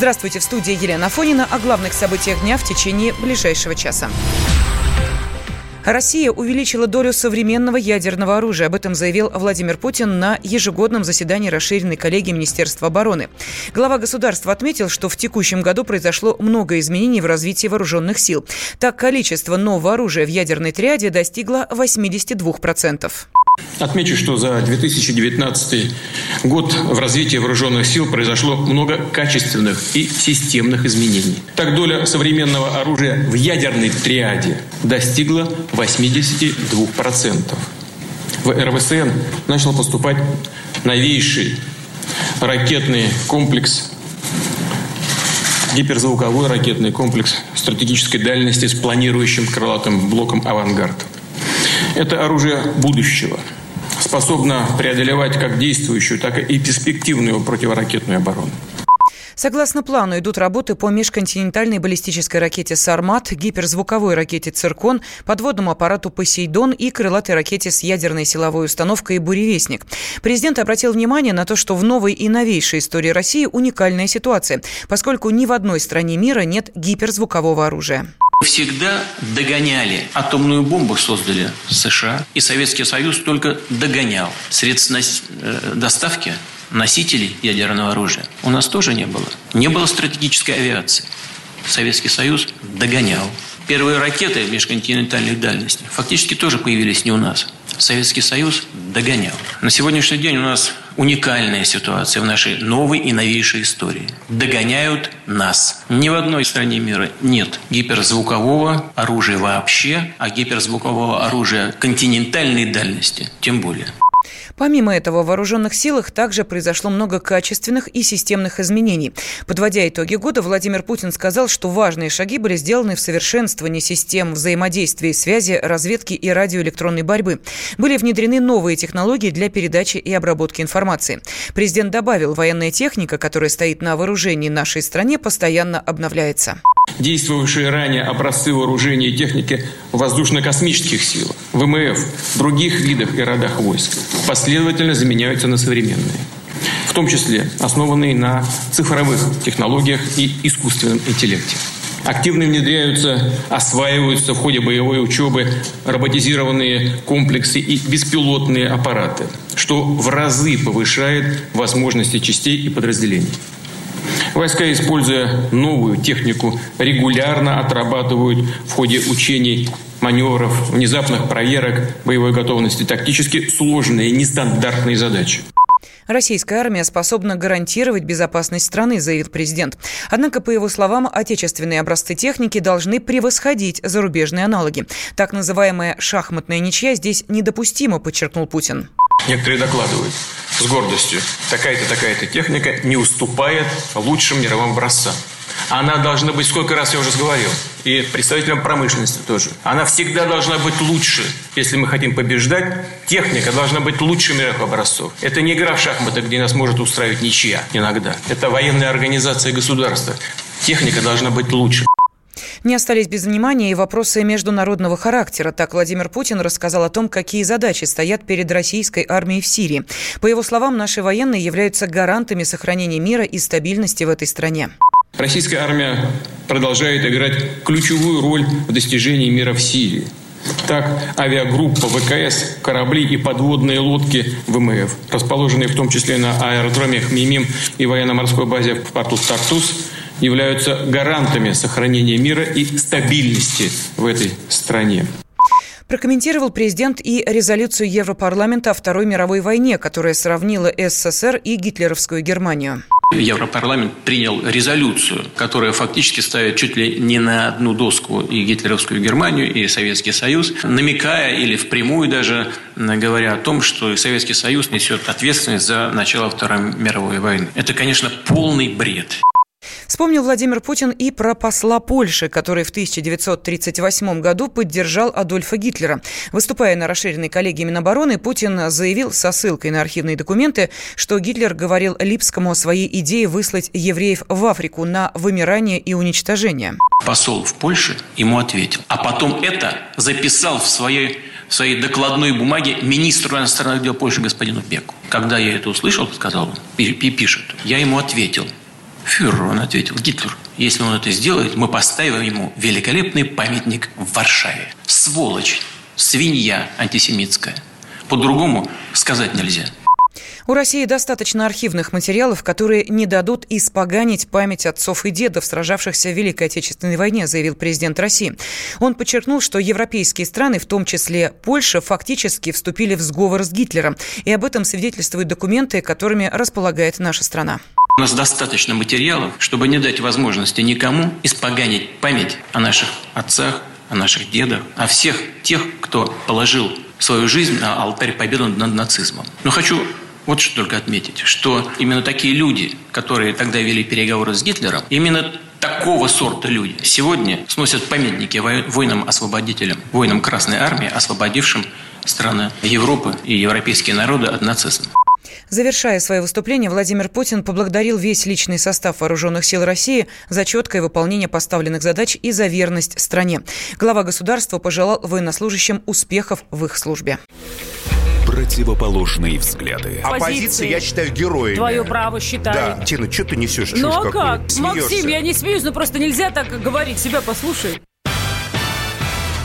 Здравствуйте, в студии Елена Фонина о главных событиях дня в течение ближайшего часа. Россия увеличила долю современного ядерного оружия. Об этом заявил Владимир Путин на ежегодном заседании расширенной коллегии Министерства обороны. Глава государства отметил, что в текущем году произошло много изменений в развитии вооруженных сил. Так, количество нового оружия в ядерной триаде достигло 82%. Отмечу, что за 2019 год в развитии вооруженных сил произошло много качественных и системных изменений. Так доля современного оружия в ядерной триаде достигла 82%. В РВСН начал поступать новейший ракетный комплекс гиперзвуковой ракетный комплекс стратегической дальности с планирующим крылатым блоком «Авангард». Это оружие будущего, способно преодолевать как действующую, так и перспективную противоракетную оборону. Согласно плану, идут работы по межконтинентальной баллистической ракете «Сармат», гиперзвуковой ракете «Циркон», подводному аппарату «Посейдон» и крылатой ракете с ядерной силовой установкой «Буревестник». Президент обратил внимание на то, что в новой и новейшей истории России уникальная ситуация, поскольку ни в одной стране мира нет гиперзвукового оружия всегда догоняли. Атомную бомбу создали США, и Советский Союз только догонял. Средств э, доставки носителей ядерного оружия у нас тоже не было. Не было стратегической авиации. Советский Союз догонял. Первые ракеты межконтинентальной дальности фактически тоже появились не у нас. Советский Союз догонял. На сегодняшний день у нас уникальная ситуация в нашей новой и новейшей истории. Догоняют нас. Ни в одной стране мира нет гиперзвукового оружия вообще, а гиперзвукового оружия континентальной дальности тем более. Помимо этого, в вооруженных силах также произошло много качественных и системных изменений. Подводя итоги года, Владимир Путин сказал, что важные шаги были сделаны в совершенствовании систем взаимодействия и связи, разведки и радиоэлектронной борьбы. Были внедрены новые технологии для передачи и обработки информации. Президент добавил, военная техника, которая стоит на вооружении нашей стране, постоянно обновляется. Действовавшие ранее образцы вооружения и техники воздушно-космических сил, ВМФ, других видах и родах войск последовательно заменяются на современные в том числе основанные на цифровых технологиях и искусственном интеллекте. Активно внедряются, осваиваются в ходе боевой учебы роботизированные комплексы и беспилотные аппараты, что в разы повышает возможности частей и подразделений. Войска, используя новую технику, регулярно отрабатывают в ходе учений маневров, внезапных проверок боевой готовности тактически сложные нестандартные задачи. Российская армия способна гарантировать безопасность страны, заявил президент. Однако, по его словам, отечественные образцы техники должны превосходить зарубежные аналоги. Так называемая шахматная ничья здесь недопустима, подчеркнул Путин. Некоторые докладывают с гордостью, такая-то, такая-то техника не уступает лучшим мировым образцам. Она должна быть, сколько раз я уже говорил, и представителям промышленности тоже. Она всегда должна быть лучше. Если мы хотим побеждать, техника должна быть лучше мировых образцов. Это не игра в шахматы, где нас может устраивать ничья иногда. Это военная организация государства. Техника должна быть лучше. Не остались без внимания и вопросы международного характера. Так Владимир Путин рассказал о том, какие задачи стоят перед российской армией в Сирии. По его словам, наши военные являются гарантами сохранения мира и стабильности в этой стране. Российская армия продолжает играть ключевую роль в достижении мира в Сирии. Так, авиагруппа ВКС, корабли и подводные лодки ВМФ, расположенные в том числе на аэродроме Хмимим и военно-морской базе в порту Тартус, являются гарантами сохранения мира и стабильности в этой стране. Прокомментировал президент и резолюцию Европарламента о Второй мировой войне, которая сравнила СССР и гитлеровскую Германию. Европарламент принял резолюцию, которая фактически ставит чуть ли не на одну доску и гитлеровскую Германию, и Советский Союз, намекая или впрямую даже говоря о том, что Советский Союз несет ответственность за начало Второй мировой войны. Это, конечно, полный бред. Вспомнил Владимир Путин и про посла Польши, который в 1938 году поддержал Адольфа Гитлера. Выступая на расширенной коллегии Минобороны, Путин заявил со ссылкой на архивные документы, что Гитлер говорил Липскому о своей идее выслать евреев в Африку на вымирание и уничтожение. Посол в Польше ему ответил, а потом это записал в своей в своей докладной бумаге министру иностранных дел Польши господину Беку. Когда я это услышал, сказал он, пишет, я ему ответил – Фюрер, он ответил, Гитлер, если он это сделает, мы поставим ему великолепный памятник в Варшаве. Сволочь, свинья антисемитская. По-другому сказать нельзя. У России достаточно архивных материалов, которые не дадут испоганить память отцов и дедов, сражавшихся в Великой Отечественной войне, заявил президент России. Он подчеркнул, что европейские страны, в том числе Польша, фактически вступили в сговор с Гитлером. И об этом свидетельствуют документы, которыми располагает наша страна. У нас достаточно материалов, чтобы не дать возможности никому испоганить память о наших отцах, о наших дедах, о всех тех, кто положил свою жизнь на алтарь победы над нацизмом. Но хочу вот что только отметить, что именно такие люди, которые тогда вели переговоры с Гитлером, именно такого сорта люди сегодня сносят памятники воинам-освободителям, воинам Красной Армии, освободившим страны Европы и европейские народы от нацизма. Завершая свое выступление, Владимир Путин поблагодарил весь личный состав вооруженных сил России за четкое выполнение поставленных задач и за верность стране. Глава государства пожелал военнослужащим успехов в их службе противоположные взгляды. Оппозиция, я считаю, героями. Твое право считаю. Да. Тина, что ты несешь? Ну а как? Смеешься. Максим, я не смеюсь, но просто нельзя так говорить. Себя послушай.